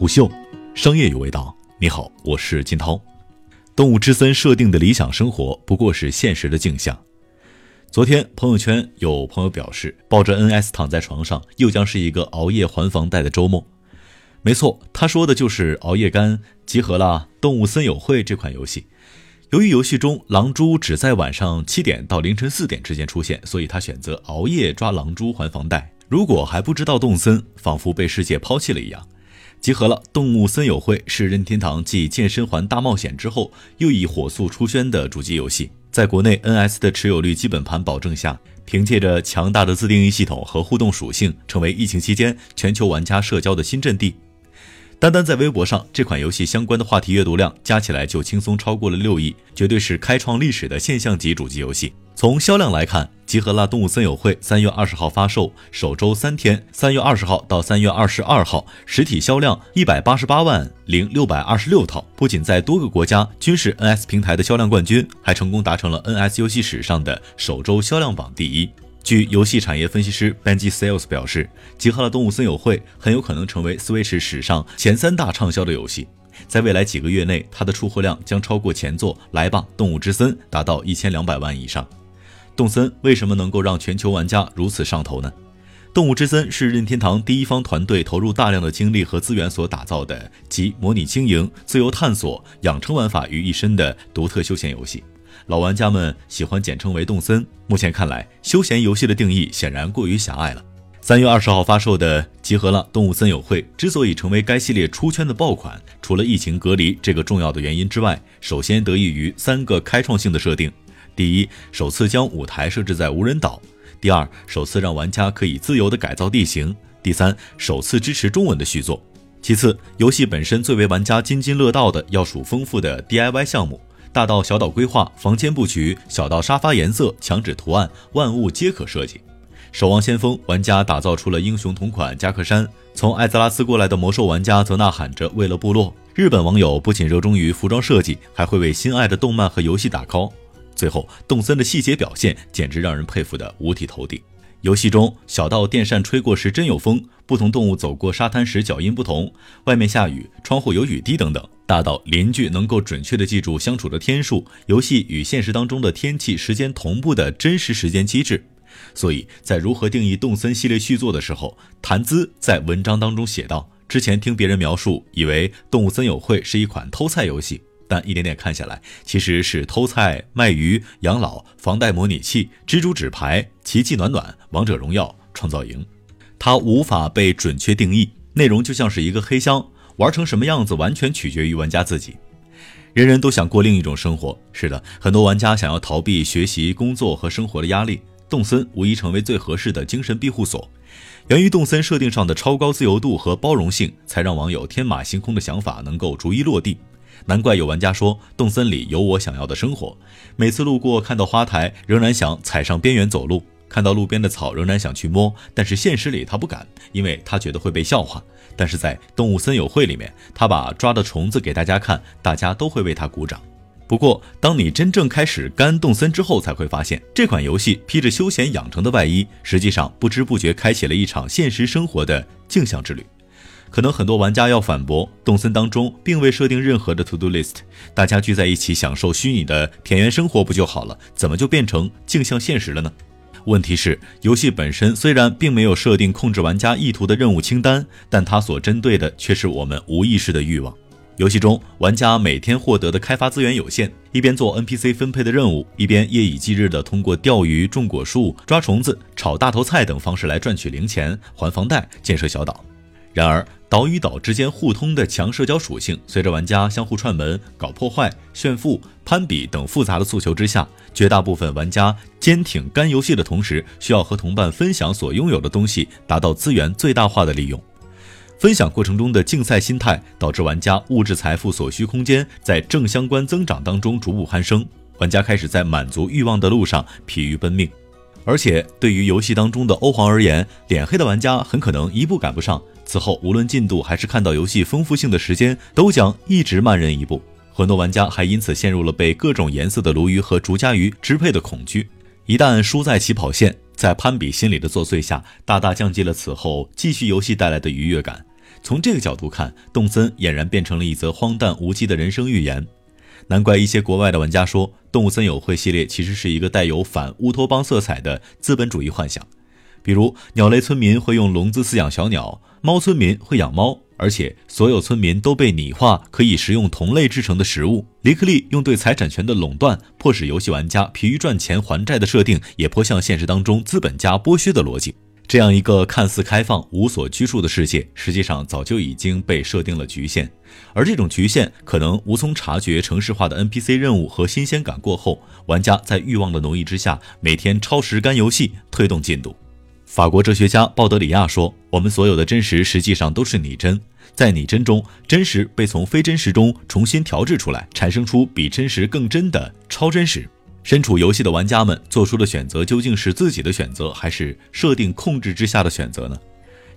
虎嗅，商业有味道。你好，我是金涛。动物之森设定的理想生活不过是现实的镜像。昨天朋友圈有朋友表示，抱着 NS 躺在床上，又将是一个熬夜还房贷的周末。没错，他说的就是熬夜干集合了《动物森友会》这款游戏。由于游戏中狼蛛只在晚上七点到凌晨四点之间出现，所以他选择熬夜抓狼蛛还房贷。如果还不知道动森，仿佛被世界抛弃了一样。集合了动物森友会是任天堂继健身环大冒险之后又一火速出圈的主机游戏，在国内 NS 的持有率基本盘保证下，凭借着强大的自定义系统和互动属性，成为疫情期间全球玩家社交的新阵地。单单在微博上，这款游戏相关的话题阅读量加起来就轻松超过了六亿，绝对是开创历史的现象级主机游戏。从销量来看，集合了动物森友会三月二十号发售，首周三天，三月二十号到三月二十二号，实体销量一百八十八万零六百二十六套，不仅在多个国家均是 NS 平台的销量冠军，还成功达成了 NS 游戏史上的首周销量榜第一。据游戏产业分析师 Benji Sales 表示，集合了动物森友会很有可能成为 Switch 史上前三大畅销的游戏，在未来几个月内，它的出货量将超过前作《来吧，动物之森》，达到一千两百万以上。动森为什么能够让全球玩家如此上头呢？动物之森是任天堂第一方团队投入大量的精力和资源所打造的集模拟经营、自由探索、养成玩法于一身的独特休闲游戏。老玩家们喜欢简称为动森。目前看来，休闲游戏的定义显然过于狭隘了。三月二十号发售的集合了动物森友会之所以成为该系列出圈的爆款，除了疫情隔离这个重要的原因之外，首先得益于三个开创性的设定：第一，首次将舞台设置在无人岛；第二，首次让玩家可以自由地改造地形；第三，首次支持中文的续作。其次，游戏本身最为玩家津津乐道的要数丰富的 DIY 项目。大到小岛规划、房间布局，小到沙发颜色、墙纸图案，万物皆可设计。守望先锋玩家打造出了英雄同款夹克衫，从艾泽拉斯过来的魔兽玩家则呐喊着为了部落。日本网友不仅热衷于服装设计，还会为心爱的动漫和游戏打 call。最后，动森的细节表现简直让人佩服的五体投地。游戏中，小到电扇吹过时真有风，不同动物走过沙滩时脚印不同，外面下雨，窗户有雨滴等等；大到邻居能够准确的记住相处的天数，游戏与现实当中的天气时间同步的真实时间机制。所以在如何定义动森系列续作的时候，谭兹在文章当中写道：之前听别人描述，以为动物森友会是一款偷菜游戏。但一点点看下来，其实是偷菜、卖鱼、养老、房贷模拟器、蜘蛛纸牌、奇迹暖暖、王者荣耀、创造营，它无法被准确定义。内容就像是一个黑箱，玩成什么样子完全取决于玩家自己。人人都想过另一种生活，是的，很多玩家想要逃避学习、工作和生活的压力，动森无疑成为最合适的精神庇护所。源于动森设定上的超高自由度和包容性，才让网友天马行空的想法能够逐一落地。难怪有玩家说，动森里有我想要的生活。每次路过看到花台，仍然想踩上边缘走路；看到路边的草，仍然想去摸。但是现实里他不敢，因为他觉得会被笑话。但是在动物森友会里面，他把抓的虫子给大家看，大家都会为他鼓掌。不过，当你真正开始干动森之后，才会发现这款游戏披着休闲养成的外衣，实际上不知不觉开启了一场现实生活的镜像之旅。可能很多玩家要反驳，动森当中并未设定任何的 to do list，大家聚在一起享受虚拟的田园生活不就好了？怎么就变成镜像现实了呢？问题是，游戏本身虽然并没有设定控制玩家意图的任务清单，但它所针对的却是我们无意识的欲望。游戏中，玩家每天获得的开发资源有限，一边做 NPC 分配的任务，一边夜以继日地通过钓鱼、种果树、抓虫子、炒大头菜等方式来赚取零钱、还房贷、建设小岛。然而，岛与岛之间互通的强社交属性，随着玩家相互串门、搞破坏、炫富、攀比等复杂的诉求之下，绝大部分玩家坚挺干游戏的同时，需要和同伴分享所拥有的东西，达到资源最大化的利用。分享过程中的竞赛心态，导致玩家物质财富所需空间在正相关增长当中逐步攀升，玩家开始在满足欲望的路上疲于奔命。而且，对于游戏当中的欧皇而言，脸黑的玩家很可能一步赶不上。此后，无论进度还是看到游戏丰富性的时间，都将一直慢人一步。很多玩家还因此陷入了被各种颜色的鲈鱼和竹荚鱼支配的恐惧。一旦输在起跑线，在攀比心理的作祟下，大大降低了此后继续游戏带来的愉悦感。从这个角度看，动森俨然变成了一则荒诞无稽的人生寓言。难怪一些国外的玩家说，《动物森友会》系列其实是一个带有反乌托邦色彩的资本主义幻想。比如，鸟类村民会用笼子饲养小鸟，猫村民会养猫，而且所有村民都被拟化可以食用同类制成的食物。黎克利用对财产权的垄断，迫使游戏玩家疲于赚钱还债的设定，也颇像现实当中资本家剥削的逻辑。这样一个看似开放、无所拘束的世界，实际上早就已经被设定了局限。而这种局限，可能无从察觉城市化的 NPC 任务和新鲜感过后，玩家在欲望的奴役之下，每天超时干游戏，推动进度。法国哲学家鲍德里亚说：“我们所有的真实，实际上都是拟真，在拟真中，真实被从非真实中重新调制出来，产生出比真实更真的超真实。”身处游戏的玩家们做出的选择究竟是自己的选择，还是设定控制之下的选择呢？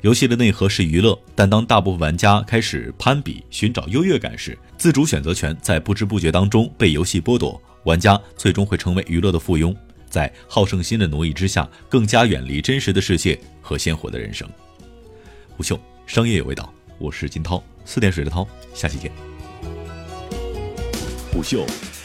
游戏的内核是娱乐，但当大部分玩家开始攀比、寻找优越感时，自主选择权在不知不觉当中被游戏剥夺，玩家最终会成为娱乐的附庸，在好胜心的奴役之下，更加远离真实的世界和鲜活的人生。虎嗅商业有味道，我是金涛，四点水的涛，下期见。虎嗅。